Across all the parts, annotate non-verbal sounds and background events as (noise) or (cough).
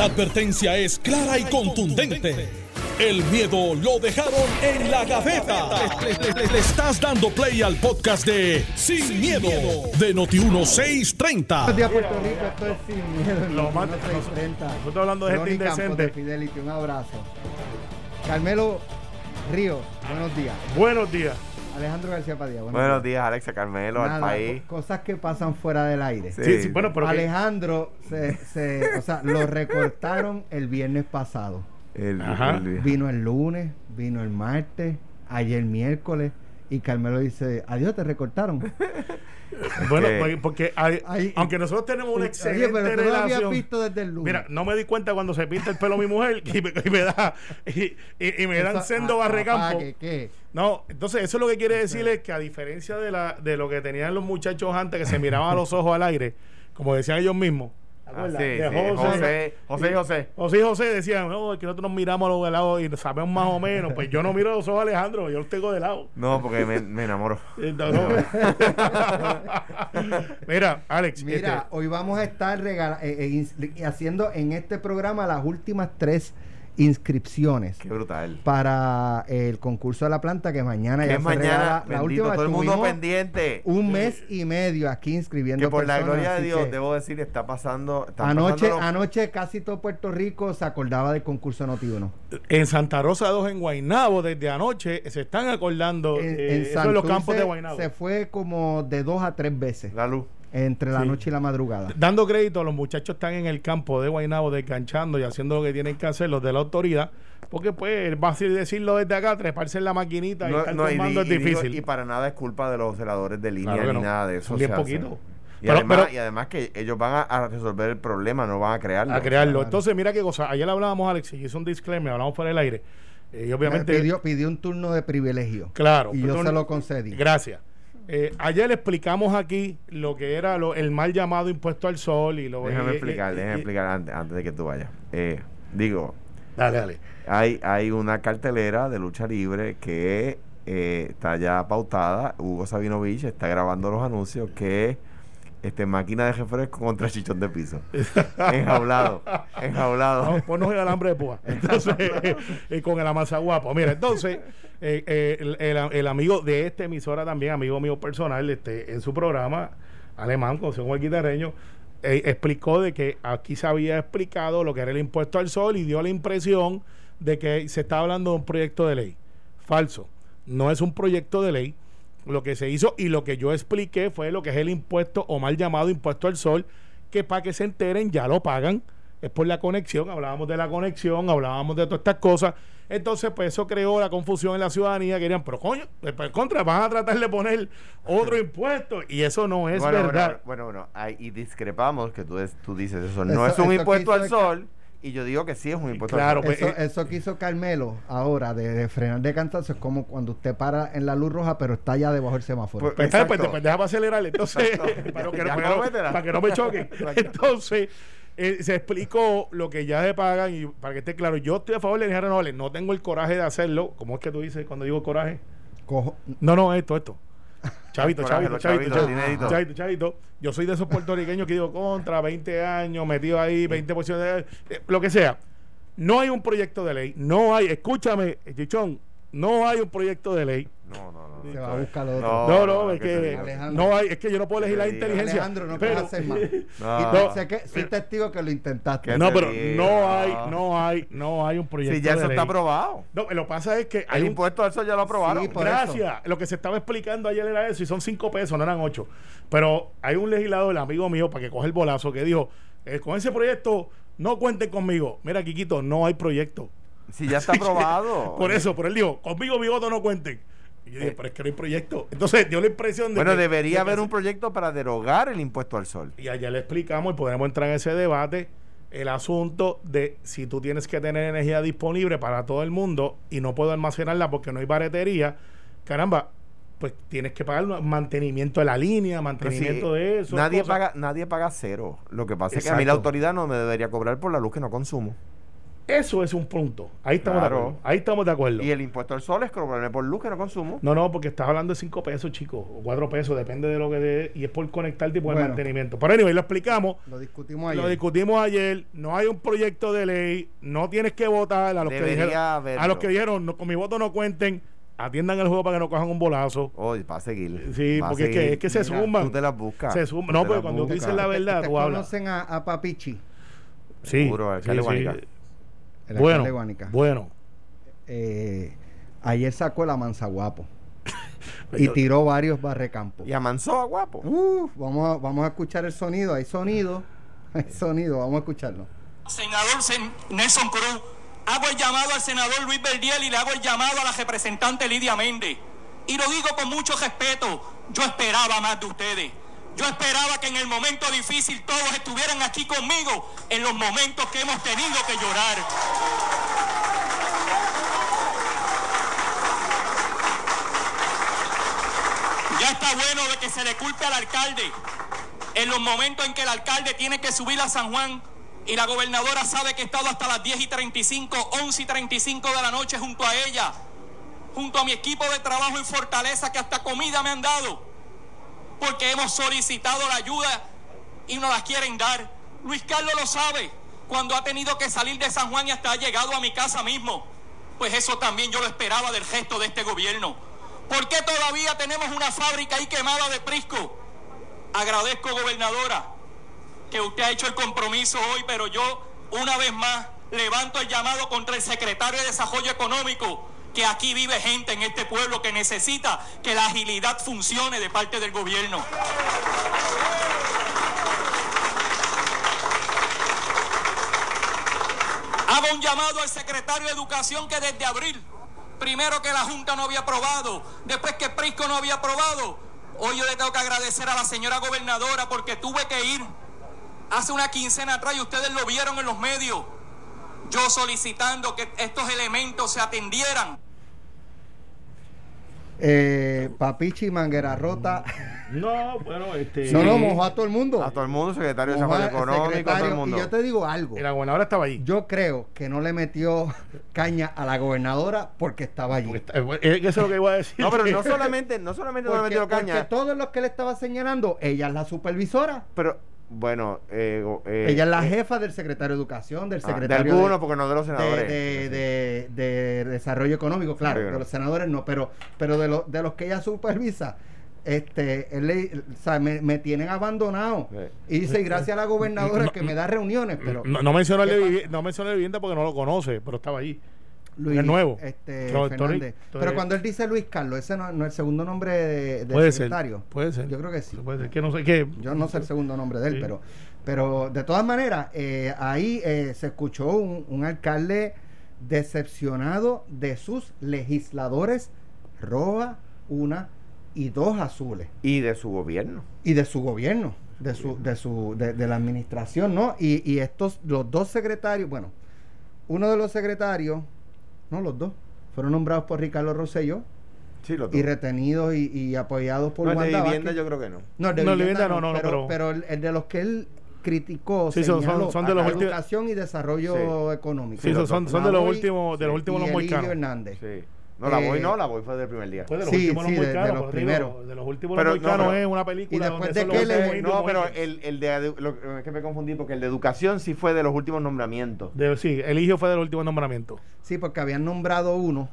La advertencia es clara y contundente. El miedo lo dejaron en la gaveta. Le, le- le estás dando play al podcast de Sin, miedo, de Noti1630. Buenos días, Puerto Rico. Esto es sin miedo. Lo 630. nosotros hablando de gente indecente. de Fidelity, un abrazo. Carmelo Ríos, buenos días. Buenos días. Alejandro García Padilla, buenos, Buenos días, Alexa Carmelo, al Nada, país. co- cosas que pasan fuera del aire. Sí. Sí, sí, bueno, pero que- Alejandro se, se- o sea, lo recortaron el viernes pasado. El- Ajá. el- Vino el lunes, vino el martes, ayer miércoles y Carmelo dice, adiós, te recortaron. (laughs) bueno, pues, porque hay- Ay, aunque nosotros tenemos una Oye, excelente pero tú lo habías relación. visto desde el lunes. Mira, no me di cuenta cuando se pinta el pelo mi mujer y me, y me da y, y- y me dan sendo ah, barrecampo. papá, ¿qué, qué? No, entonces eso lo que quiere decir es que a diferencia de la de lo que tenían los muchachos antes que se miraban a los ojos al aire, como decían ellos mismos. ¿Te Ah, sí, De sí, José, José, José y José. José y José decían, no, es que nosotros nos miramos a los de lado y sabemos más o menos. Pues yo no miro a los ojos a Alejandro, yo los tengo de lado. No, porque me, me enamoro. (laughs) Eh, no. (laughs) Mira, Alex, Mira, este, hoy vamos a estar regala- eh, eh, haciendo en este programa las últimas tres inscripciones Qué brutal. para el concurso de la planta que mañana ya es se mañana, regala. La última todo el mundo pendiente. un mes y medio aquí inscribiendo Que por la gloria de Dios, que debo decir, está pasando. Anoche, anoche casi todo Puerto Rico se acordaba del concurso Noti1. en Santa Rosa 2 en Guaynabo, desde anoche, se están acordando En, eh, en eso los campos de Guaynabo. se fue como de dos a tres veces La luz. Entre la Sí. noche y la madrugada. Dando crédito, los muchachos están en el campo de Guaynabo desganchando y haciendo lo que tienen que hacer los de la autoridad, porque pues va a decirlo desde acá, treparse en la maquinita y No, estar no, y, tomando di- es y digo, difícil. y para nada es culpa de los celadores de línea Claro ni no. nada de eso. Bien o sea, poquitos. Y, Pero- además, pero- y además que ellos van a, a resolver el problema, no van a crearlo. a crearlo. Claro. Entonces, mira qué cosa. Ayer hablábamos, Alex, y hizo un disclaimer, hablamos por el aire. Eh, y obviamente. pidió, pidió un turno de privilegio. Claro. Y yo pero se lo concedí. Gracias. Eh, ayer le explicamos aquí lo que era lo- el mal llamado impuesto al sol y lo Déjame y- explicar, y- déjame y- explicar antes, antes de que tú vayas. Eh, digo, Dale, dale. hay, hay una cartelera de lucha libre que eh, está ya pautada. Hugo Sabinovich está grabando los anuncios que este máquina de refresco contra chichón de piso. (laughs) enjaulado, enjaulado. Vamos, ponnos el alambre de púa. Entonces, (laughs) eh, con el amazaguapo. Mira, entonces, eh, eh, el, el- el amigo de esta emisora también, amigo mío personal, este, en su programa, alemán, como el guitarreño, eh, explicó de que aquí se había explicado lo que era el impuesto al sol y dio la impresión de que se estaba hablando de un proyecto de ley. Falso. No es un proyecto de ley. Lo que se hizo y lo que yo expliqué fue lo que es el impuesto o mal llamado impuesto al sol, que para que se enteren ya lo pagan. Es por la conexión, hablábamos de la conexión, hablábamos de todas estas cosas. Entonces, pues eso creó la confusión en la ciudadanía. Querían, pero coño, eh, pues, contra, van a tratar de poner otro impuesto. Y eso no es bueno, verdad. Bueno, bueno, bueno, ahí- y discrepamos que tú, es- tú dices eso. Eso- No es un impuesto al sol y yo digo que sí es un impuesto Claro, pues, Eso, eh, eso que hizo Carmelo ahora de, de frenar de cantazo es como cuando usted para en la luz roja pero está ya debajo del semáforo. Pues, Pues, pues, Exacto. pues, déjame acelerar. Entonces, (laughs) para, que, Ya no- para que no- cómetela. para que no me choquen. (laughs) Exacto. Entonces, eh, se explicó lo que ya se pagan y para que esté claro, yo estoy a favor de energía renovable. No tengo el coraje de hacerlo. ¿Cómo es que tú dices cuando digo coraje? Cojo- No, no, esto, esto. (laughs) Chavito, chavito, chavito, chavito, chavito, chavito. Yo soy de esos puertorriqueños que digo contra 20 años, metido ahí, 20% de. eh, lo que sea. No hay un proyecto de ley. No hay, escúchame, Chichón, no hay un proyecto de ley. No, no, no. se va a buscar lo otro. No, No, es que. Alejandro. no hay, es que yo no puedo elegir la inteligencia. Alejandro, no pero- puedes hacer más. (laughs) No. Y no, sé que soy testigo que lo intentaste. ¿Qué No, pero digo? no hay, no hay, no hay un proyecto Sí, ya de eso ley. está aprobado. No, lo que pasa es que hay El un impuesto al sol ya lo aprobaron. Sí, Gracias. Lo que se estaba explicando ayer era eso y son cinco pesos, no eran ocho. Pero hay un legislador, el amigo mío, para que coge el bolazo, que dijo, eh, con ese proyecto no cuenten conmigo. Mira, Quiquito, no hay proyecto. Si ya está (laughs) aprobado. Por eso, por él dijo, conmigo mi voto no cuenten. Y yo dije, Eh. pero es que no hay proyecto. Entonces dio la impresión de Bueno, que- de debería haber un proyecto para derogar el impuesto al sol. Y allá le explicamos y podremos entrar en ese debate el asunto de si tú tienes que tener energía disponible para todo el mundo y no puedo almacenarla porque no hay baretería, caramba, pues tienes que pagar mantenimiento de la línea, mantenimiento de eso. Nadie cosas. paga, nadie paga cero. Lo que pasa es que a mí la autoridad no me debería cobrar por la luz que no consumo. Eso es un punto. Ahí estamos Claro. de acuerdo. Ahí estamos de acuerdo. Y el impuesto al sol es por luz que no consumo. No, no, porque estás hablando de 5 pesos, chicos, o 4 pesos, depende de lo que dé, y es por conectarte y por el Bueno. mantenimiento. Pero anyway, lo explicamos, Lo discutimos ayer. lo discutimos ayer, no hay un proyecto de ley, no tienes que votar a los que dijeron, haberlo. a los que dijeron, no, con mi voto no cuenten, atiendan el juego para que no cojan un bolazo. Oye, va a seguir. Sí, porque es que, es que se Mira, suman. Tú te las buscas. Se suma- Tú no, las cuando tú dices la verdad, ¿Ustedes tú hablas. conocen a, a Papichi? Sí, Seguro, sí, sí. El Bueno, alcalde de Guánica. bueno. Eh, ayer sacó la manzaguapo Pues (laughs) y tiró varios barrecampos. Y amansó a guapo. Uf, vamos, a, vamos a escuchar el sonido. Hay sonido. Hay sonido. Vamos a escucharlo. Senador Sen- Nelson Cruz, hago el llamado al senador Luis Verdiel y le hago el llamado a la representante Lidia Méndez. Y lo digo con mucho respeto, yo esperaba más de ustedes. Yo esperaba que en el momento difícil todos estuvieran aquí conmigo en los momentos que hemos tenido que llorar. Ya está bueno de que se le culpe al alcalde en los momentos en que el alcalde tiene que subir a San Juan y la gobernadora sabe que he estado hasta las 10 y 35, 11 y 35 de la noche junto a ella, junto a mi equipo de trabajo en Fortaleza que hasta comida me han dado, porque hemos solicitado la ayuda y no la quieren dar. Luis Carlos lo sabe, cuando ha tenido que salir de San Juan y hasta ha llegado a mi casa mismo, pues eso también yo lo esperaba del gesto de este gobierno. ¿Por qué todavía tenemos una fábrica ahí quemada de Prisco? Agradezco, gobernadora, que usted ha hecho el compromiso hoy, pero yo una vez más levanto el llamado contra el secretario de Desarrollo Económico, que aquí vive gente en este pueblo que necesita que la agilidad funcione de parte del gobierno. Hago un llamado al secretario de Educación que desde abril, primero que la Junta no había aprobado, después que Prisco no había aprobado, hoy yo le tengo que agradecer a la señora gobernadora porque tuve que ir hace una quincena atrás y ustedes lo vieron en los medios, yo solicitando que estos elementos se atendieran. Eh, Papichi, Manguera Rota. No, bueno, este. No, no, mojó a todo el mundo. A todo el mundo, secretario de Mojó Desarrollo Económico, a todo el mundo. Y yo te digo algo. Y la gobernadora estaba allí. Yo creo que no le metió caña a la gobernadora porque estaba allí. Porque eh, Eso es lo que iba a decir. No, pero no solamente, no solamente no le Porque, metió porque caña, todos los que le estaba señalando, ella es la supervisora. pero bueno, eh, eh, ella es la eh, jefa del secretario de Educación, del ah, de secretario algunos, porque no de los de, senadores. de- de- de Desarrollo Económico, claro, Sí, de los senadores no, pero, pero de, los de los que ella supervisa, este, él le- o sea, me, me tienen abandonado. Sí. Y dice, y gracias a la gobernadora No, que me da reuniones, pero no, no mencionó el de ¿Qué vivi- no mencionó el de vivienda porque no lo conoce, pero estaba allí. Luis, es nuevo. Este, No, Fernández. Pero cuando él dice Luis Carlos, ese no, no es el segundo nombre de, del Puede ser. secretario. Puede ser. Yo creo que sí. Puede ser que no sé qué. Yo no sé el segundo nombre de él, Sí. pero, pero de todas maneras, eh, ahí eh, se escuchó un, un alcalde decepcionado de sus legisladores roja, una y dos azules. Y de su gobierno. Y de su gobierno, de su, de su, de, de la administración, ¿no? Y, y estos, los dos secretarios, bueno, uno de los secretarios, no los dos, fueron nombrados por Ricardo Rosselló Sí, lo y retenidos y, y apoyados por no, el de Wanda vivienda Vázquez. yo creo que no. No, el de No, vivienda no, no, no, pero, pero- el, el de los que él criticó, Sí, son- son- son de los educación y desarrollo económico. Sí, Sí, son, los dos. de los últimos, de los últimos los. Hernández. Sí. No, la Eh, voy no, la voy fue del primer día. Fue de los Sí, últimos sí, los de- de moicanos, los pero te digo, primeros. de los últimos Pero, los no, moicanos pero- es una película y después donde de que los le- últimos No, pero el, el de lo- es que me confundí porque el de educación sí fue de los últimos nombramientos. De- sí, Eligio fue del último nombramiento. Sí, porque habían nombrado uno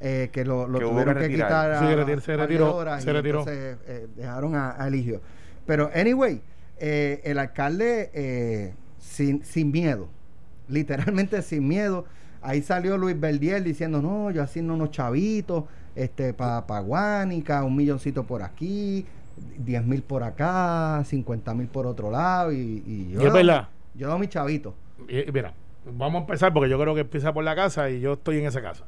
eh, que lo, lo Que tuvieron que que, quitar a Sí, retir- se de retiró, horas se retiró. entonces, eh, dejaron a, a Eligio. Pero, anyway, eh, el alcalde eh, sin, sin miedo, literalmente sin miedo. Ahí salió Luis Verdiel diciendo, no, yo asigno unos chavitos este, para pa Guánica, un milloncito por aquí, 10 mil por acá, 50 mil por otro lado. Y, y yo, Y es verdad. yo doy mi chavito. Y- y mira, vamos a empezar porque yo creo que empieza por la casa y yo estoy en esa casa.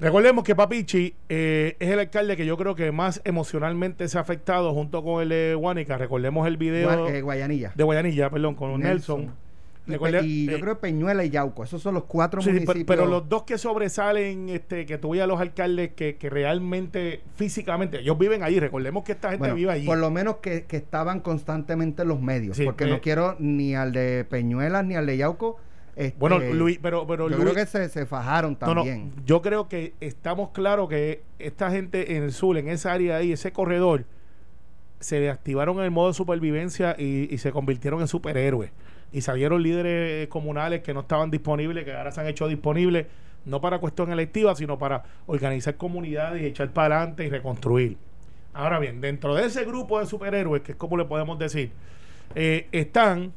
Recordemos que Papichi eh, es el alcalde que yo creo que más emocionalmente se ha afectado junto con el de Guánica. Recordemos el video Gua- eh, Guayanilla. de Guayanilla, perdón, con Nelson. Nelson. Y, Recuerde- y yo eh, creo que Peñuela y Yauco, esos son los cuatro Sí, municipios. pero, pero los dos que sobresalen, este, que tú veas los alcaldes que, que realmente, físicamente, ellos viven allí. Recordemos que esta gente Bueno, vive allí. por lo menos que, que estaban constantemente en los medios, Sí, porque eh, no quiero ni al de Peñuelas ni al de Yauco Este, Bueno, Luis, pero, pero yo Luis, creo que se, se fajaron no, no, también. yo creo que estamos claros que esta gente en el sur, en esa área ahí, ese corredor, se activaron en el modo de supervivencia y, y se convirtieron en superhéroes. Y salieron líderes comunales que no estaban disponibles, que ahora se han hecho disponibles, no para cuestión electiva, sino para organizar comunidades y echar para adelante y reconstruir. Ahora bien, dentro de ese grupo de superhéroes, que es como le podemos decir, eh, están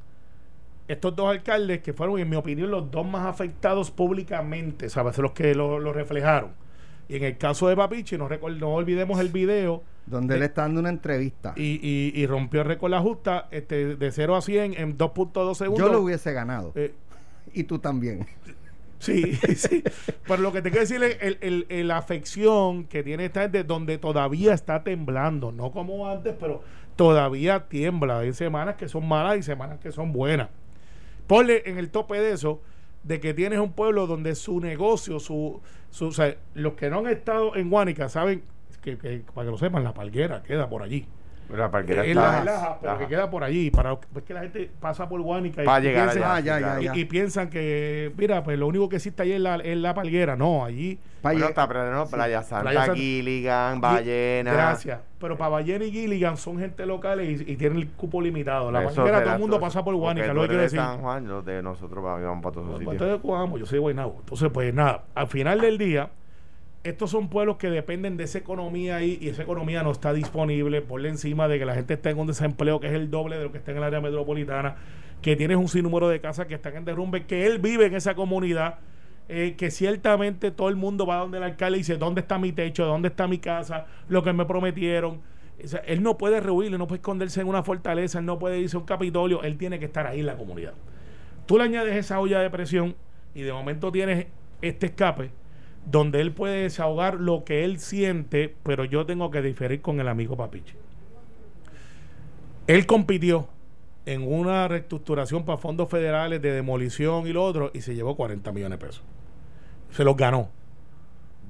estos dos alcaldes que fueron, en mi opinión, los dos más afectados públicamente, ¿sabes? Los que lo, reflejaron. Y en el caso de Papichi, no, no olvidemos el video donde de- él está dando una entrevista. y, y, y rompió el récord la justa este, de 0 a 100 en 2.2 segundos. Yo lo hubiese ganado. Eh, Y tú también. Sí, (laughs) sí. Pero lo que te quiero decir es el, el- el- la afección que tiene esta gente donde todavía está temblando. No como antes, pero todavía tiembla. Hay semanas que son malas y semanas que son buenas. Ponle en el tope de eso de que tienes un pueblo donde su negocio, su, su o sea, los que no han estado en Guánica saben que, que, para que lo sepan, la palguera queda por allí. La parquera Es está- la pero que queda por allí. Para, es que la gente pasa por Guánica y, Para y llegar piensa- Ah, allá. y, y piensan que, mira, pues lo único que existe ahí es la, es la palguera. No, allí. Bueno, está pero no, Playa Santa, Playa Santa. Gilligan, Ballena. Gracias. Pero para Ballena y Gilligan son gente local y, y tienen el cupo limitado. La Eso palguera, todo el mundo pasa por Guánica, lo que de decir. San Juan, los de nosotros vamos para todos esos Pues, sitios. Yo soy de Guaynabo. Entonces, pues nada, al final del día, estos son pueblos que dependen de esa economía ahí y esa economía no está disponible por encima de que la gente esté en un desempleo que es el doble de lo que está en el área metropolitana, que tienes un sinnúmero de casas que están en derrumbe, que él vive en esa comunidad, eh, que ciertamente todo el mundo va donde el alcalde y dice, ¿dónde está mi techo? ¿Dónde está mi casa? Lo que me prometieron. Él no puede rehuir, él no puede esconderse en una fortaleza, él no puede irse a un capitolio, él tiene que estar ahí en la comunidad. Tú le añades esa olla de presión y de momento tienes este escape donde él puede desahogar lo que él siente, pero yo tengo que diferir con el amigo Papiche. Él compitió en una reestructuración para fondos federales de demolición y lo otro y se llevó 40 millones de pesos. Se los ganó.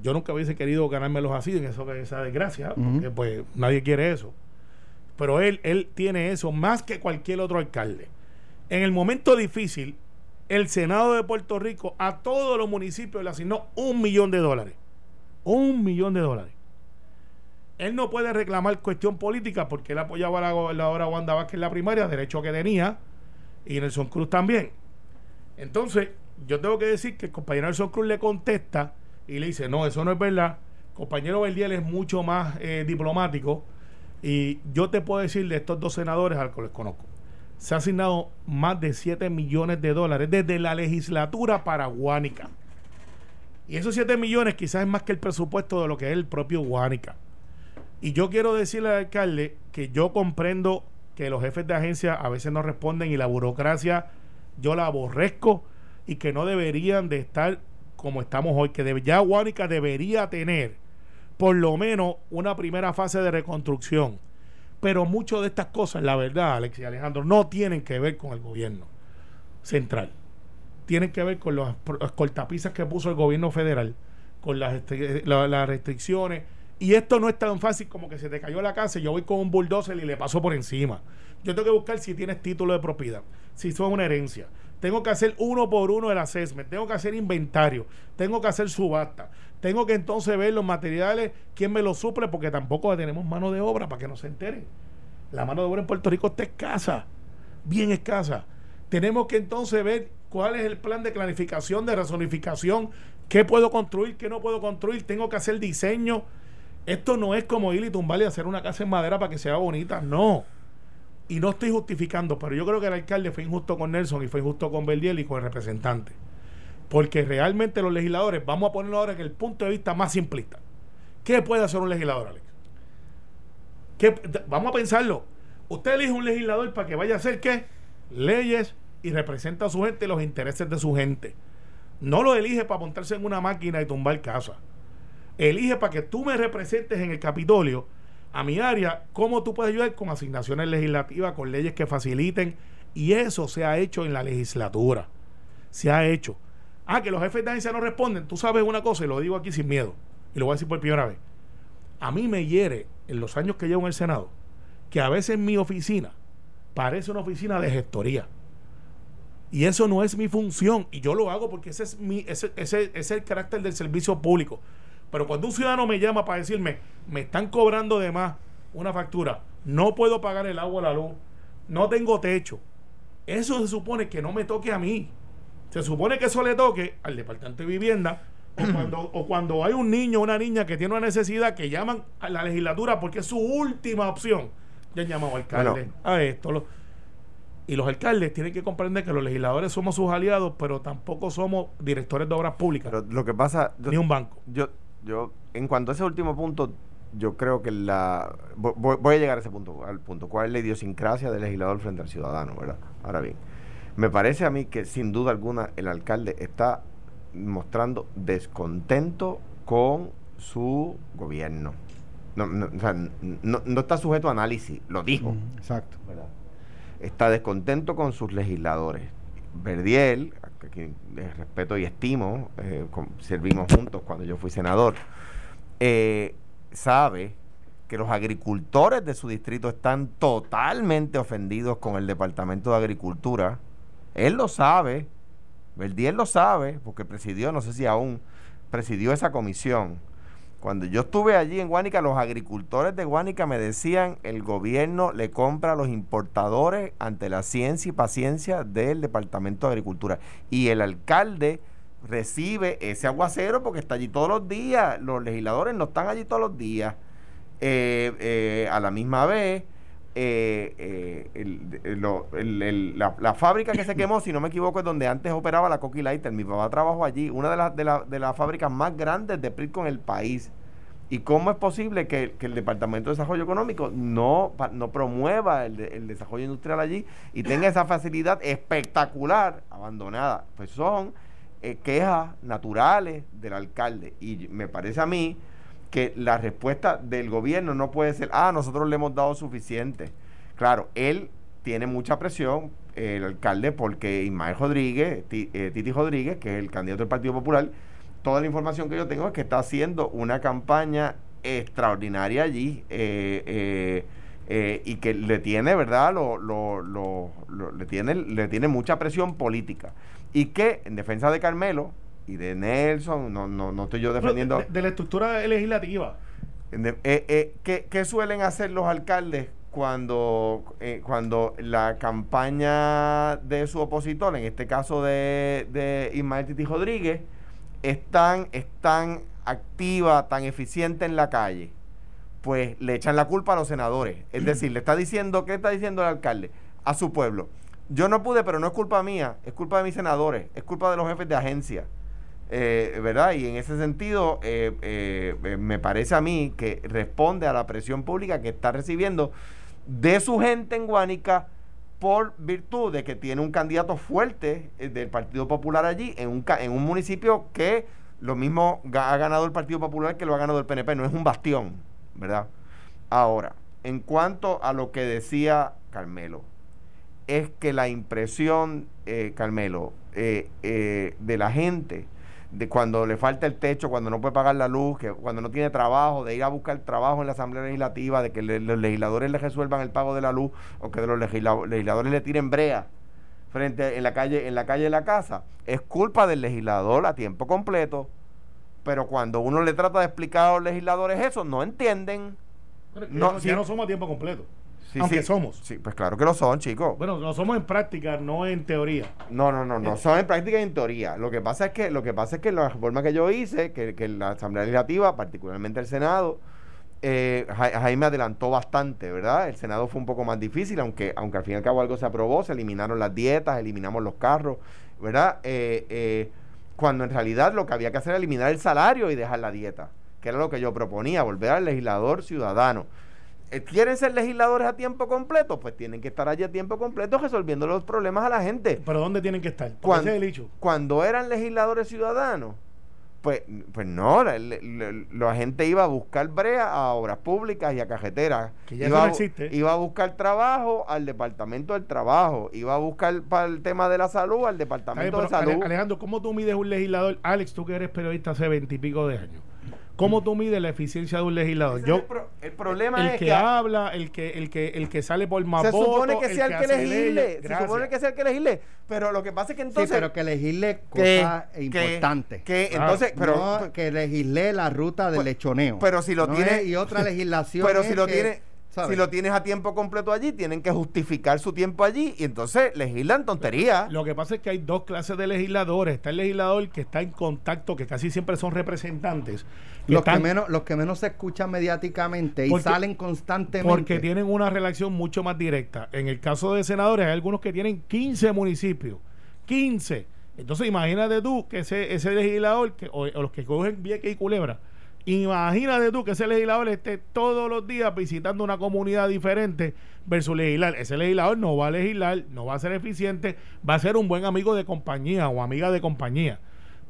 Yo nunca hubiese querido ganármelos así en eso esa desgracia, porque pues nadie quiere eso. Pero él, él tiene eso más que cualquier otro alcalde. En el momento difícil, el Senado de Puerto Rico a todos los municipios le asignó un millón de dólares. Un millón de dólares. Él no puede reclamar cuestión política porque él apoyaba a la gobernadora Wanda Vázquez en la primaria, derecho que tenía, y Nelson Cruz también. Entonces, yo tengo que decir que el compañero Nelson Cruz le contesta y le dice, no, eso no es verdad. Compañero Verdiel es mucho más eh, diplomático y yo te puedo decir de estos dos senadores a que les conozco. Se ha asignado más de 7 millones de dólares desde la legislatura para Guánica. Y esos 7 millones quizás es más que el presupuesto de lo que es el propio Guánica. Y yo quiero decirle al alcalde que yo comprendo que los jefes de agencia a veces no responden y la burocracia yo la aborrezco y que no deberían de estar como estamos hoy, que ya Guánica debería tener por lo menos una primera fase de reconstrucción. Pero muchas de estas cosas, la verdad, Alex y Alejandro, no tienen que ver con el gobierno central. Tienen que ver con las cortapisas que puso el gobierno federal, con las, este- la- las restricciones. Y esto no es tan fácil como que se te cayó la casa y yo voy con un bulldozer y le paso por encima. Yo tengo que buscar si tienes título de propiedad, si son una herencia. Tengo que hacer uno por uno el assessment, tengo que hacer inventario, tengo que hacer subasta, tengo que entonces ver los materiales, quién me los suple, porque tampoco tenemos mano de obra para que no se enteren. La mano de obra en Puerto Rico está escasa, bien escasa. Tenemos que entonces ver cuál es el plan de planificación, de rezonificación, qué puedo construir, qué no puedo construir, tengo que hacer diseño. Esto no es como ir y tumbar y hacer una casa en madera para que sea bonita, no. Y no estoy justificando, pero yo creo que el alcalde fue injusto con Nelson y fue injusto con Verdiel y con el representante. Porque realmente los legisladores, vamos a ponerlo ahora en el punto de vista más simplista. ¿Qué puede hacer un legislador, Alex? ¿Qué- vamos a pensarlo. Usted elige un legislador para que vaya a hacer qué? Leyes y representa a su gente y los intereses de su gente. No lo elige para montarse en una máquina y tumbar casa. Elige para que tú me representes en el Capitolio, a mi área, cómo tú puedes ayudar con asignaciones legislativas, con leyes que faciliten. Y eso se ha hecho en la legislatura. Se ha hecho. Ah, que los jefes de agencia no responden. Tú sabes una cosa, y lo digo aquí sin miedo, y lo voy a decir por primera vez. A mí me hiere, en los años que llevo en el Senado, que a veces mi oficina parece una oficina de gestoría. Y eso no es mi función. Y yo lo hago porque ese es, mi, ese, ese, ese es el carácter del servicio público. Pero cuando un ciudadano me llama para decirme, me están cobrando de más una factura, no puedo pagar el agua, la luz, no tengo techo, eso se supone que no me toque a mí. Se supone que eso le toque al departamento de vivienda o (clears throat) cuando, o cuando hay un niño o una niña que tiene una necesidad que llaman a la legislatura porque es su última opción. Ya han llamado al alcalde Bueno. a esto. lo- y los alcaldes tienen que comprender que los legisladores somos sus aliados, pero tampoco somos directores de obras públicas, Pero lo que pasa, yo, ni un banco. yo, yo, en cuanto a ese último punto, yo creo que la. vo- Voy, voy a llegar a ese punto, al punto. ¿Cuál es la idiosincrasia del legislador frente al ciudadano, verdad? Ahora bien, me parece a mí que sin duda alguna el alcalde está mostrando descontento con su gobierno. No, no, o sea, no, no está sujeto a análisis, lo dijo. Mm, Exacto. ¿verdad? Está descontento con sus legisladores. Verdiel, a quien eh, respeto y estimo, eh, servimos juntos cuando yo fui senador, eh, sabe que los agricultores de su distrito están totalmente ofendidos con el Departamento de Agricultura. Él lo sabe, Verdiel lo sabe, porque presidió, no sé si aún presidió esa comisión. Cuando yo estuve allí en Guánica, los agricultores de Guánica me decían, el gobierno le compra a los importadores ante la ciencia y paciencia del Departamento de Agricultura. Y el alcalde recibe ese aguacero porque está allí todos los días. Los legisladores no están allí todos los días. Eh, eh, a la misma vez, eh, eh, el- la, la fábrica que se quemó, si no me equivoco, es donde antes operaba la Coqui. Mi papá trabajó allí, una de las de la- de las fábricas más grandes de PRITCO en el país. ¿Y cómo es posible que, que el Departamento de Desarrollo Económico no, no promueva el desarrollo industrial allí y tenga esa facilidad espectacular abandonada? Pues son eh, quejas naturales del alcalde. Y me parece a mí que la respuesta del gobierno no puede ser, ah, nosotros le hemos dado suficiente. Claro, él tiene mucha presión, el alcalde, porque Ismael Rodríguez, eh, Titi Rodríguez, que es el candidato del Partido Popular, toda la información que yo tengo es que está haciendo una campaña extraordinaria allí eh, eh, y que le tiene, ¿verdad? Lo- lo- lo- le, tiene, le tiene mucha presión política. Y que en defensa de Carmelo y de Nelson, no, no, no estoy yo defendiendo... De, de la estructura legislativa. Eh, eh, ¿qué, qué suelen hacer los alcaldes cuando, eh, cuando la campaña de su opositor, en este caso de, de Ismael Titi Rodríguez, es tan, es tan activa, tan eficiente en la calle? Pues le echan la culpa a los senadores. Es decir, le está diciendo, ¿qué está diciendo el alcalde? A su pueblo. Yo no pude, pero no es culpa mía, es culpa de mis senadores, es culpa de los jefes de agencia. Eh, ¿Verdad? Y en ese sentido, eh, eh, me parece a mí que responde a la presión pública que está recibiendo de su gente en Guánica por virtud de que tiene un candidato fuerte del Partido Popular allí, en un, en un municipio que lo mismo ha ganado el Partido Popular que lo ha ganado el PNP, no es un bastión, ¿verdad? Ahora, en cuanto a lo que decía Carmelo, es que la impresión, Carmelo, de la gente, de cuando le falta el techo, cuando no puede pagar la luz, que cuando no tiene trabajo, de ir a buscar trabajo en la Asamblea Legislativa, de que le- los legisladores le resuelvan el pago de la luz o que de los legisla- legisladores le tiren brea frente en la calle en la calle de la casa, es culpa del legislador a tiempo completo. Pero cuando uno le trata de explicar a los legisladores eso, no entienden. No, ya, sí. ya no somos a tiempo completo. Sí, Aunque sí. somos. Sí, pues claro que lo son, chicos. Bueno, no somos en práctica, no en teoría. No, no, no, no, son en práctica y en teoría. Lo que pasa es que, lo que pasa es que la reforma que yo hice, que, que la Asamblea Legislativa, particularmente el Senado, eh, Ja- Jaime adelantó bastante, ¿verdad? El Senado fue un poco más difícil, aunque, aunque al fin y al cabo algo se aprobó, se eliminaron las dietas, eliminamos los carros, ¿verdad? Eh, eh, cuando en realidad lo que había que hacer era eliminar el salario y dejar la dieta, que era lo que yo proponía, volver al legislador ciudadano. Eh, ¿Quieren ser legisladores a tiempo completo? Pues tienen que estar allí a tiempo completo resolviendo los problemas a la gente Pero ¿dónde tienen que estar? Cuando, ese es el hecho. cuando eran legisladores ciudadanos, pues, pues no, la, la- la- la gente iba a buscar brea a obras públicas y a cajeteras. Que ya iba, eso no existe. iba a buscar trabajo al departamento del trabajo, iba a buscar para el tema de la salud al Está bien, departamento de salud. Alejandro, ¿cómo tú mides un legislador? Alex, tú que eres periodista hace veintipico de años. ¿Cómo tú mides la eficiencia de un legislador? Ese Yo, es el, pro- el problema el es que, que, habla, el que, el que, el que sale por más se supone votos, que sea el que legisle, se supone que sea el que legisle, pero lo que pasa es que entonces sí, pero que legisle que- cosas que- importantes. que Claro. entonces, pero no que legisle la ruta del Pues- lechoneo. pero si lo No tiene- es- y otra (laughs) legislación. pero es si lo que, tiene si lo tienes a tiempo completo allí, tienen que justificar su tiempo allí y entonces legislan tonterías. Lo que pasa es que hay dos clases de legisladores. Está el legislador que está en contacto, que casi siempre son representantes. que los, que menos, los que menos se escuchan mediáticamente y salen constantemente. Porque tienen una relación mucho más directa. En el caso de senadores, hay algunos que tienen 15 municipios. 15. Entonces, imagínate tú que ese, ese legislador, que, o, o los que cogen Vieques y Culebra, imagínate tú que ese legislador esté todos los días visitando una comunidad diferente versus legislar. Ese legislador no va a legislar, no va a ser eficiente, va a ser un buen amigo de compañía o amiga de compañía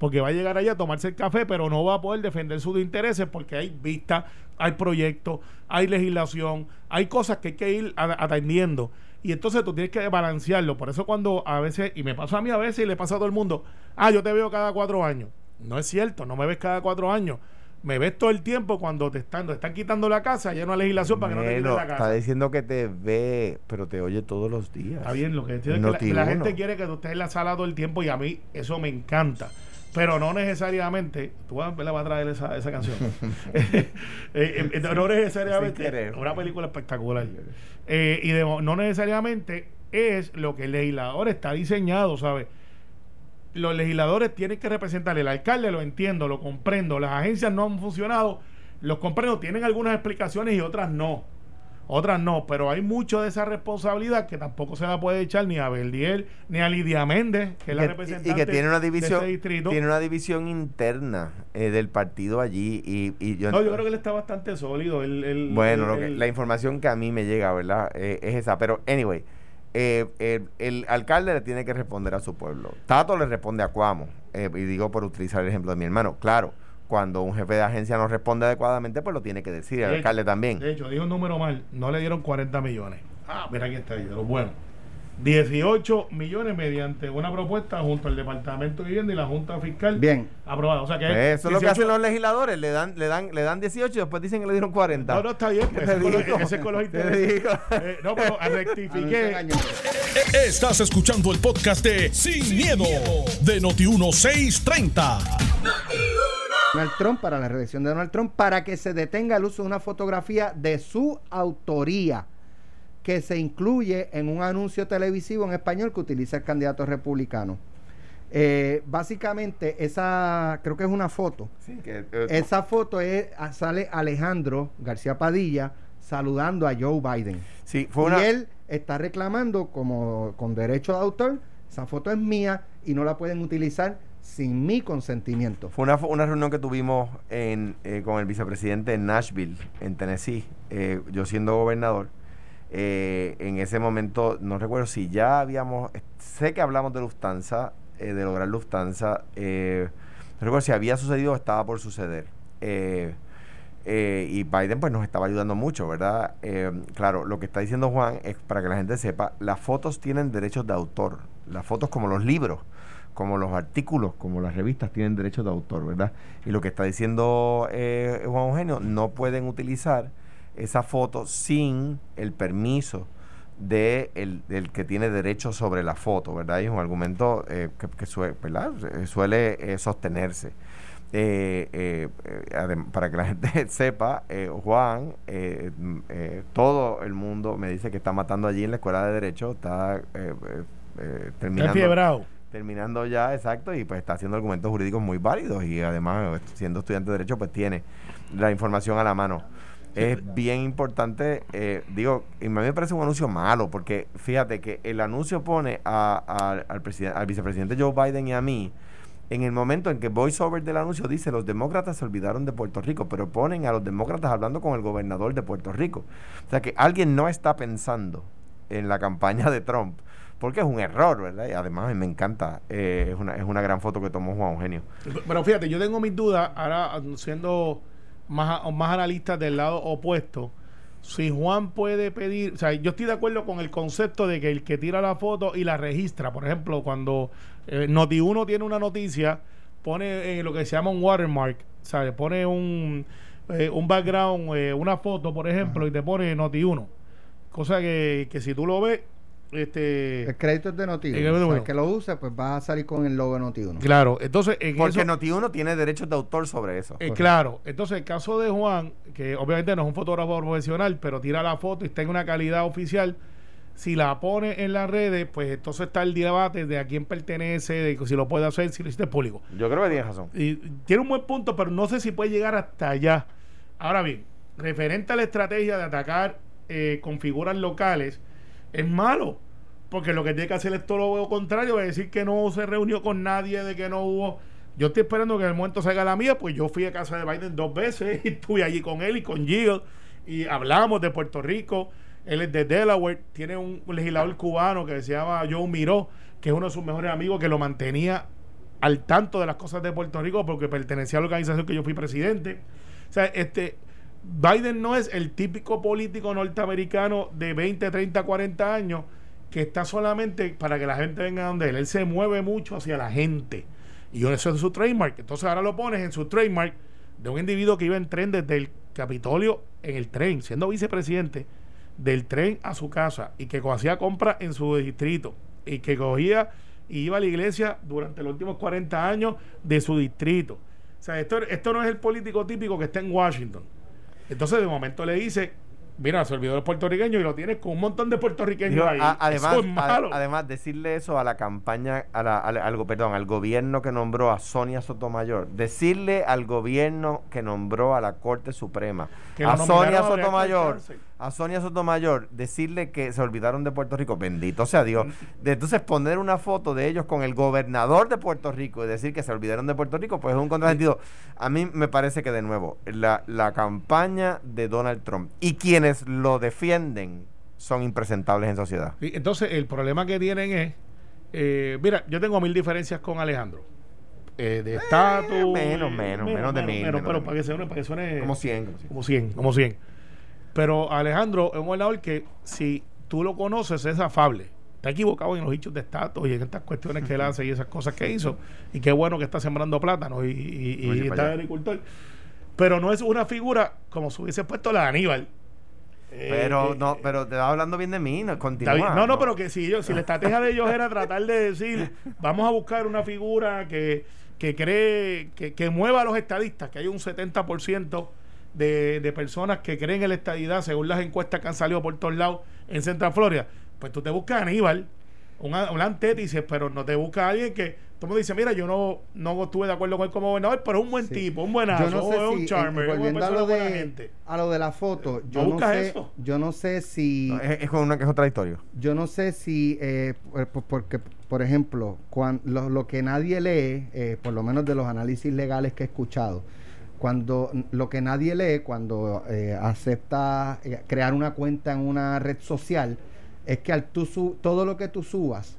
porque va a llegar allá a tomarse el café, pero no va a poder defender sus intereses porque hay vistas, hay proyectos, hay legislación, hay cosas que hay que ir atendiendo. Y entonces tú tienes que balancearlo. Por eso cuando a veces, y me pasa a mí a veces y le pasa a todo el mundo, ah, yo te veo cada cuatro años. No es cierto, no me ves cada cuatro años. Me ves todo el tiempo cuando te están, te están quitando la casa, ya no hay legislación para que no te quiten la está casa. diciendo que te ve, pero te oye todos los días. Está bien, lo que entiendo es que la, gente quiere que tú estés en la sala todo el tiempo y a mí eso me encanta. Pero no necesariamente, tú vas, vas a traer esa, esa canción. (laughs) (laughs) Eh, eh, eh, no necesariamente, querer. una película espectacular. Eh, y de- no necesariamente es lo que el legislador está diseñado, ¿sabes? Los legisladores tienen que representar, el alcalde lo entiendo, lo comprendo, las agencias no han funcionado, los comprendo, tienen algunas explicaciones y otras no. Otras no, pero hay mucho de esa responsabilidad que tampoco se la puede echar ni a Beldiel ni a Lidia Méndez, que es la representante y que tiene una de división ese distrito. tiene una división interna eh, del partido allí y, y yo No, yo creo que él está bastante sólido. él- bueno lo que- la información que a mí me llega verdad Eh, es esa pero anyway eh, el, el alcalde le tiene que responder a su pueblo Tato le responde a Cuamo eh, y digo por utilizar el ejemplo de mi hermano claro cuando un jefe de agencia no responde adecuadamente pues lo tiene que decir el De hecho- alcalde también De hecho, dijo un número mal. No le dieron 40 millones. Ah, mira aquí está ahí, de los buenos. 18 millones mediante una propuesta junto al Departamento de Vivienda y la Junta Fiscal. Bien. Aprobada. O sea que Pues eso es lo que 18 hacen los legisladores le dan le dan le dan 18 y después dicen que le dieron 40 No, no, está bien. (laughs) ¿Qué Ese te es con los- digo? ese con los. Eh, no, pero (laughs) rectifiqué. Estás escuchando el podcast de Sin, miedo, de Noti1630. Donald Trump para la reelección de Donald Trump para que se detenga el uso de una fotografía de su autoría que se incluye en un anuncio televisivo en español que utiliza el candidato republicano. Eh, básicamente, esa creo que es una foto. Sí, que, eh, Esa foto es, ah, sale Alejandro García Padilla saludando a Joe Biden. sí, fue una Y él está reclamando como con derecho de autor, esa foto es mía y no la pueden utilizar sin mi consentimiento. Fue una, una reunión que tuvimos en, eh, con el vicepresidente en Nashville, en Tennessee, yo siendo gobernador. Eh, en ese momento, no recuerdo si ya habíamos, sé que hablamos de Lufthansa, eh, de lograr Lufthansa, eh, no recuerdo si había sucedido o estaba por suceder. Y Biden pues nos estaba ayudando mucho, ¿verdad? Claro, lo que está diciendo Juan es para que la gente sepa, las fotos tienen derechos de autor, las fotos como los libros, como los artículos, como las revistas tienen derechos de autor, ¿verdad? Y lo que está diciendo Juan Eugenio, no pueden utilizar esa foto sin el permiso de el, del que tiene derecho sobre la foto, ¿verdad? Y es un argumento eh, que, que sue- ¿verdad? Eh, suele eh, sostenerse. Eh, eh, para que la gente (laughs) sepa, eh, Juan, eh, mm, eh, todo el mundo me dice que está matando allí en la escuela de Derecho, está eh, eh, eh, terminando, terminando ya, exacto, y pues está haciendo argumentos jurídicos muy válidos y además siendo estudiante de Derecho pues tiene la información a la mano. Es bien importante, eh, digo, y a mí me parece un anuncio malo, porque fíjate que el anuncio pone a- a- al, presiden- al vicepresidente Joe Biden y a mí, en el momento en que voiceover del anuncio dice los demócratas se olvidaron de Puerto Rico, pero ponen a los demócratas hablando con el gobernador de Puerto Rico. O sea que alguien no está pensando en la campaña de Trump, porque es un error, ¿verdad? Y además me encanta, eh, es, una, es una gran foto que tomó Juan Eugenio. Pero fíjate, yo tengo mis dudas, ahora siendo más, más analista del lado opuesto, si Juan puede pedir, o sea, yo estoy de acuerdo con el concepto de que el que tira la foto y la registra, por ejemplo, cuando eh, Noti1 tiene una noticia, pone eh, lo que se llama un watermark o sea, le pone un, eh, un background, eh, una foto, por ejemplo, y te pone Noti1. Cosa que, que si tú lo ves, este... El crédito es de Noti1. El crédito O sea, de el que lo use, pues va a salir con el logo de Noti1. Claro, entonces en Porque eso- Noti1 tiene derechos de autor sobre eso. Eh, claro, entonces el caso de Juan, que obviamente no es un fotógrafo profesional, pero tira la foto y está en una calidad oficial, si la pone en las redes, pues entonces está el debate de a quién pertenece, de si lo puede hacer, si lo hiciste público. Yo creo que tienes razón. Y tiene un buen punto, pero no sé si puede llegar hasta allá. Ahora bien, referente a la estrategia de atacar eh, con figuras locales, es malo. Porque lo que tiene que hacer es todo lo contrario, es decir que no se reunió con nadie, de que no hubo... Yo estoy esperando que en el momento salga la mía, pues yo fui a casa de Biden dos veces (laughs) y estuve allí con él y con Jill y hablamos de Puerto Rico. Él es de Delaware, tiene un legislador cubano que se llama Joe Miró, que es uno de sus mejores amigos que lo mantenía al tanto de las cosas de Puerto Rico porque pertenecía a la organización que yo fui presidente. O sea, este Biden no es el típico político norteamericano de 20, 30, 40 años que está solamente para que la gente venga donde él. Él se mueve mucho hacia la gente. Y eso es su trademark. Entonces ahora lo pones en su trademark de un individuo que iba en tren desde el Capitolio en el tren, siendo vicepresidente, del tren a su casa y que hacía compras en su distrito y que cogía y iba a la iglesia durante los últimos 40 años de su distrito. O sea, esto, esto no es el político típico que está en Washington. Entonces, de momento le dice, mira, se olvidó los puertorriqueños y lo tienes con un montón de puertorriqueños Digo, ahí. a- además, Eso es malo. a- además, decirle eso a la campaña, a la- al, al- perdón, al gobierno que nombró a Sonia Sotomayor, decirle al gobierno que nombró a la Corte Suprema, Que a Sonia Sotomayor. A Sonia Sotomayor, decirle que se olvidaron de Puerto Rico, bendito sea Dios, de entonces poner una foto de ellos con el gobernador de Puerto Rico y decir que se olvidaron de Puerto Rico, pues es un contrasentido. A mí me parece que de nuevo, la, la campaña de Donald Trump y quienes lo defienden son impresentables en sociedad. Sí, entonces, el problema que tienen es, eh, mira, yo tengo mil diferencias con Alejandro. Eh, de estatus. menos, eh, menos, menos de mil, menos pero para que, suene, para que suene. Como 100. como 100. Como 100, como 100. Pero Alejandro es un gobernador que, si tú lo conoces, es afable. Está equivocado en los hechos de estatus y en estas cuestiones que él hace y esas cosas que hizo. Y qué bueno que está sembrando plátanos y, y- y Oye, está de agricultor. Pero no es una figura como si hubiese puesto la de Aníbal. Pero Eh, no, pero te estaba hablando bien de mí, no, continúa. Bien. No, no, pero que si, ellos, si la (laughs) estrategia de ellos era tratar de decir, vamos a buscar una figura que, que cree, que, que mueva a los estadistas, que hay un 70% de, de personas que creen en la estadidad, según las encuestas que han salido por todos lados en Central Florida, pues tú te buscas a Aníbal, un, un antítesis, pero no te buscas a alguien que, tú me dices, mira, yo no, no estuve de acuerdo con él como gobernador, pero es un buen Sí. tipo, un Yo no sé es un si, eh, charmer, volviendo a lo, buena de, gente. a lo de la foto, yo ¿No sé, eso? yo no sé si, No, es, es con una que es otra historia. yo no sé si, eh, por- por- porque, por ejemplo, cuan- lo, lo que nadie lee, eh, por lo menos de los análisis legales que he escuchado, cuando lo que nadie lee cuando eh, acepta eh, crear una cuenta en una red social es que al tú su- todo lo que tú subas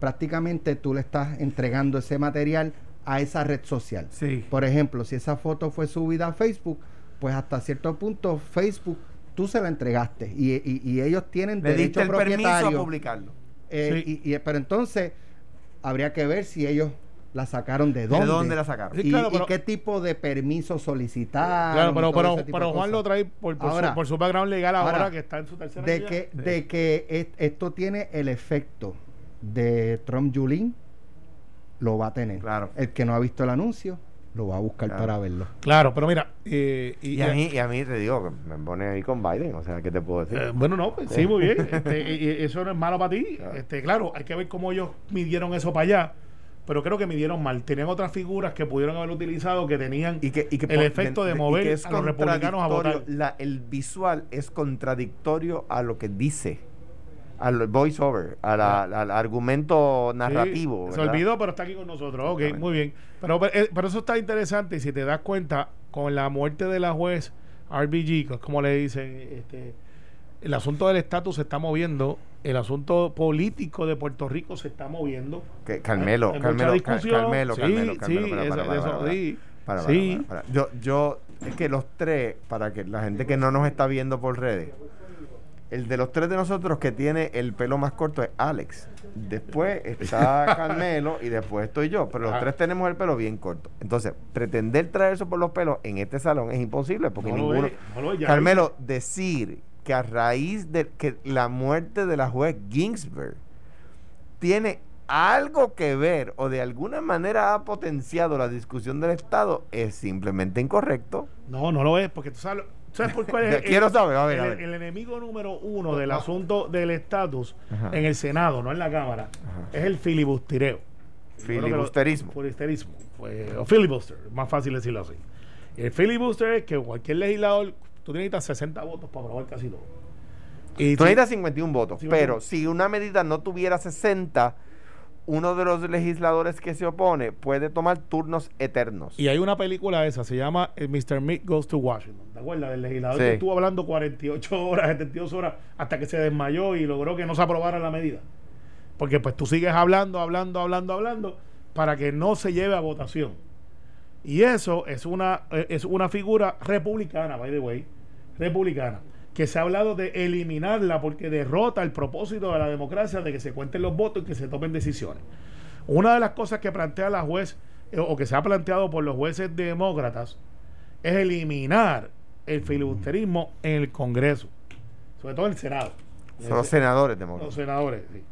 prácticamente tú le estás entregando ese material a esa red social. Sí. Por ejemplo, si esa foto fue subida a Facebook, pues hasta cierto punto Facebook tú se la entregaste y, y- y ellos tienen Le diste derecho el permiso a propietario. publicarlo. Eh, Sí. y- pero entonces habría que ver si ellos la sacaron de ¿De dónde. dónde la sacaron? Sí, y, claro, y pero- qué tipo de permiso solicitaron. Claro, pero, pero, pero Juan lo trae por, por, Ahora- su, por su background legal ahora, ahora, que está en su tercera de que, de que es- esto tiene el efecto de Trump Julin, lo va a tener. Claro. El que no ha visto el anuncio, lo va a buscar Claro. para verlo. Claro, pero mira, eh, y, Y a, mí, y a mí te digo, que me pone ahí con Biden, o sea, ¿qué te puedo decir? eh, bueno, no, pues, sí, muy bien. (laughs) Este, y- y eso no es malo para ti. Claro. Este, claro, hay que ver cómo ellos midieron eso para allá. Pero creo que midieron mal. Tenían otras figuras que pudieron haber utilizado que tenían y que, y que el efecto de mover que es a los republicanos a votar. la- el visual es contradictorio a lo que dice, al voiceover, a la- al argumento narrativo. Sí, se olvidó, pero está aquí con nosotros. Ok, muy bien. Pero, pero, eh, eso está interesante. Y si te das cuenta, con la muerte de la juez RBG, como le dicen, este, el asunto del estatus se está moviendo. El asunto político de Puerto Rico se está moviendo. Que- Carmelo, Hay Carmelo, Car-. Carmelo, Sí, Carmelo, sí, Carmelo, sí. Yo, yo, es que los tres, para que la gente que no nos está viendo por redes, el de los tres de nosotros que tiene el pelo más corto es Alex. Después está (laughs) Carmelo y después estoy yo. Pero los Ah. tres tenemos el pelo bien corto. Entonces, pretender traer eso por los pelos en este salón es imposible porque No ninguno. no Carmelo, decir que a raíz de que la muerte de la juez Ginsburg tiene algo que ver o de alguna manera ha potenciado la discusión del Estado es simplemente incorrecto. No, no lo es, porque tú sabes, ¿tú sabes por cuál es. (laughs) Quiero saber, a ver, el, a ver. el enemigo número uno del asunto del estatus en el Senado, no en la Cámara, es el filibustereo. Filibusterismo. Filibusterismo. Pues, o filibuster, más fácil decirlo así. El filibuster es que cualquier legislador, tú necesitas 60 votos para aprobar casi todo. Y Tú si- necesitas 51 votos, 51. pero si una medida no tuviera 60, uno de los legisladores que se opone puede tomar turnos eternos. Y hay una película esa, se llama eh, Mr. Meek Goes to Washington. ¿Te acuerdas? Del legislador Sí. que estuvo hablando 48 horas, 72 horas, hasta que se desmayó y logró que no se aprobara la medida. Porque pues tú sigues hablando, hablando, hablando, hablando, para que no se lleve a votación. Y eso es una, eh, es una figura republicana, by the way, republicana, que se ha hablado de eliminarla porque derrota el propósito de la democracia de que se cuenten los votos y que se tomen decisiones. Una de las cosas que plantea la juez, eh, o que se ha planteado por los jueces demócratas, es eliminar el filibusterismo en el Congreso, sobre todo en el Senado. Son los senadores Los demócratas. senadores, sí.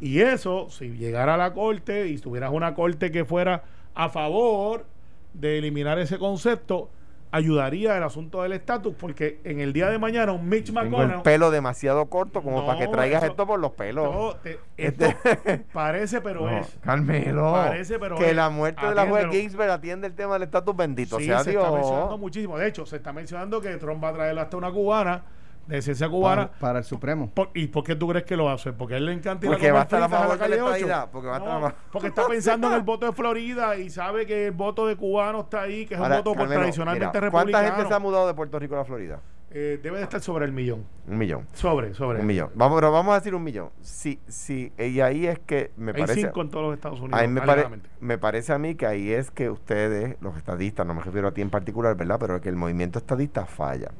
Y eso, si llegara a la corte y tuvieras una corte que fuera a favor de eliminar ese concepto, ayudaría el asunto del estatus, porque en el día de mañana un Mitch Tengo el McConnell. pelo demasiado corto como No, para que traigas eso- esto por los pelos. No, te- esto Este- (laughs) parece, pero No, es. Carmelo. Parece, pero que es. la muerte de la juez. Ginsburg atiende el tema del estatus bendito. Sí, sea se está mencionando Dios. muchísimo. De hecho, se está mencionando que Trump va a traer hasta una cubana, de ciencia cubana. para, para el Supremo. Por- ¿Y por qué tú crees que lo hace? Porque a él le encanta ir Porque a va a estar a fritas favor la de la estadidad, porque va a estar No, fa- porque está pensando en el (laughs) voto de Florida y sabe que el voto de cubano está ahí, que es Ahora, un voto Carmelo, tradicionalmente mira, ¿Cuánta republicano. gente se ha mudado de Puerto Rico a la Florida? Eh, debe de estar sobre el millón. Un millón. Sobre, sobre. Un millón. Vamos, pero vamos a decir un millón. Sí, sí, y ahí es que me Hay parece. cinco en todos los Estados Unidos. A mí me, pare- me parece a mí que ahí es que ustedes, los estadistas, no me refiero a ti en particular, ¿verdad? Pero que el movimiento estadista falla.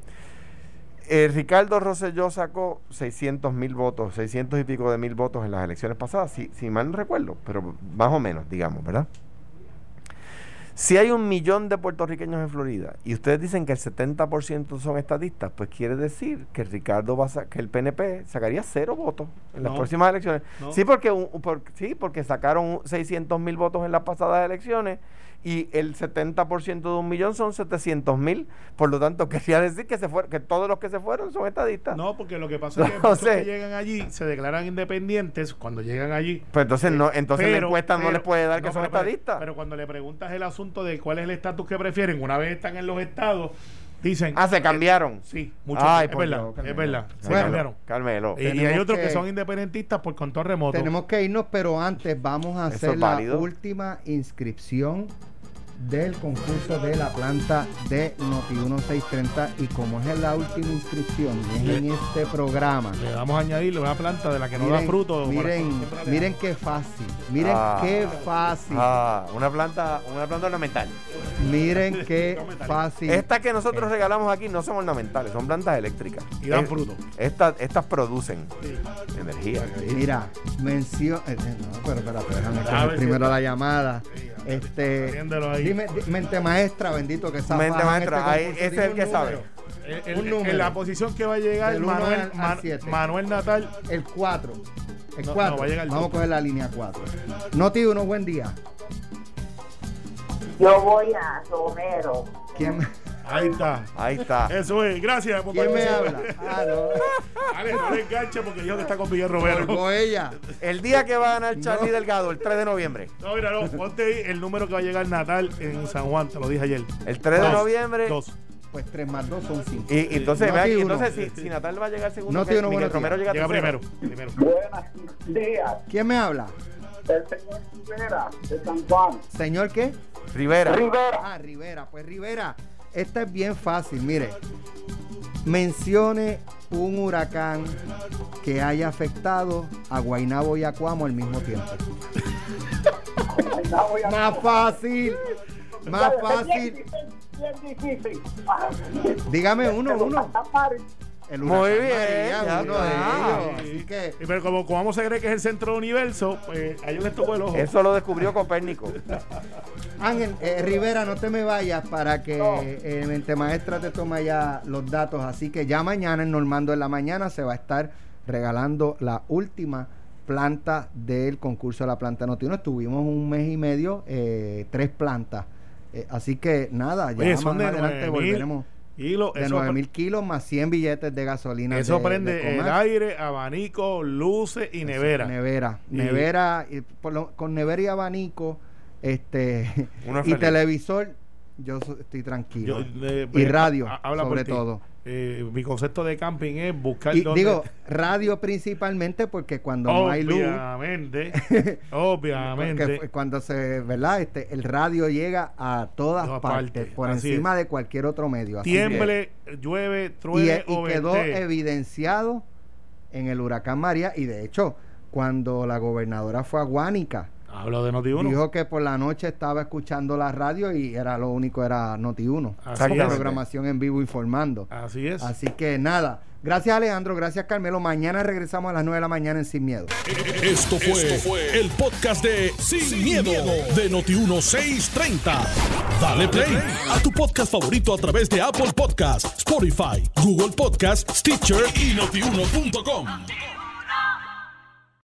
Eh, Ricardo Rosselló sacó 600 mil votos, 600 y pico de mil votos en las elecciones pasadas, si, si mal no recuerdo, pero más o menos, digamos, ¿verdad? Si hay un millón de puertorriqueños en Florida y ustedes dicen que el 70% son estadistas, pues quiere decir que Ricardo va a que el PNP sacaría cero votos en las No. próximas elecciones. No. Sí, porque un- por- sí, porque sacaron 600 mil votos en las pasadas elecciones y el 70% de un millón son 700 mil. Por lo tanto, (laughs) quería decir que se fueron, que todos los que se fueron son estadistas. No, porque lo que pasa es que (laughs) No que llegan allí se declaran independientes cuando llegan allí. Pues entonces no, entonces la Pero- encuesta no pero- les puede dar que son pero- pero- estadistas. Pero cuando le preguntas el asunto de cuál es el estatus que prefieren, una vez están en los estados, dicen. ah, se cambiaron. Sí, muchos. Ay, es verdad, Dios, es verdad. Se Bueno. cambiaron. Carmelo. Y, y hay otros que, que- son independentistas por control remoto. Tenemos que irnos, pero antes vamos a ¿Eso hacer la válido? última inscripción del concurso de la planta de Noti 1630 y como es la última inscripción es en este programa. Le vamos a añadirle una planta de la que no da fruto. miren, miren qué fácil, miren Ah. qué fácil, Ah, una planta, una planta ornamental. miren qué (laughs) fácil. Estas que nosotros regalamos aquí no son ornamentales, son plantas eléctricas. Y dan fruto. Estas, estas producen Sí. energía. Mira, mención. eh, eh, no, pero espérate, déjame A coger ver si primero la llamada. Sí, Este. ahí. Dime, di- mente maestra, bendito que sabe. Mente maestra, ahí, ese es el que sabe. El- el- un número. en la posición que va a llegar Del uno Manuel, al- al Man- siete. Manuel Natal. El 4. El No, 4. no, va a llegar el Vamos a dos. coger la línea 4. Noti 1, buen día. Yo voy a Romero. ¿Quién, Ahí está. Ahí está. Eso es. Gracias por ¿quién me habla? Ah, no. (laughs) Alex, no le enganche porque yo que está con Miguel Romero. Colgó ella. El día que va a ganar Charlie No. Delgado, el 3 de noviembre. No, mira, no, ponte ahí el número que va a llegar Natal en San Juan, te lo dije ayer. El 3 de Dos. noviembre. Dos. Pues 3 más 2 son 5. Y, y entonces, vea aquí, entonces si, si Natal va a llegar segundo, Noti que uno, Miguel Romero llega, Llega primero. primero. Buenos días. ¿Quién me habla? El señor Rivera de San Juan. ¿Señor qué? Rivera. Rivera. Ah, Rivera. Pues Rivera, esta es bien fácil. Mire, mencione un huracán que haya afectado a Guaynabo y a Cuamo al mismo tiempo. (laughs) Más fácil. Más fácil. Ah, Dígame uno, uno. El Muy bien, María, ya uno está. de ellos. Así que Y pero como, como se cree que es el centro del universo, pues a ellos les tocó el ojo. Eso lo descubrió Copérnico. (laughs) Ángel eh, Rivera, no te me vayas para que eh, Mente Maestra te tome ya los datos. Así que ya mañana en Normando en la mañana se va a estar regalando la última planta del concurso de la planta Notiuno. Estuvimos un mes y medio, eh, tres plantas. Eh, así que nada, ya Oye, más adelante 9.000 volveremos. De Eso, 9 mil kilos más 100 billetes de gasolina. eso de- prende de el aire, abanico, luces y nevera. Nevera. Y- Nevera. y por lo- con nevera y abanico este y televisor, yo estoy tranquilo. Yo, eh, y eh, radio, habla sobre todo. Eh, mi concepto de camping es buscar Y dónde- digo, (laughs) radio principalmente porque cuando no hay luz, obviamente, (laughs) obviamente. cuando se, ¿verdad? Este, el radio llega a todas partes, por encima es. de cualquier otro medio. Así que- tiemble, llueve, truene y quedó evidenciado en el huracán María y de hecho cuando la gobernadora fue a Guánica Hablo de Noti dijo que por la noche estaba escuchando la radio y era lo único era Noti 1 Así con es. programación en vivo informando Así es. así que nada gracias Alejandro gracias Carmelo mañana regresamos a las 9 de la mañana en Sin Miedo Esto fue, el podcast de Sin, miedo, de Noti1630. Dale play a tu podcast favorito a través de Apple Podcasts, Spotify, Google Podcasts, Stitcher y notiuno.com.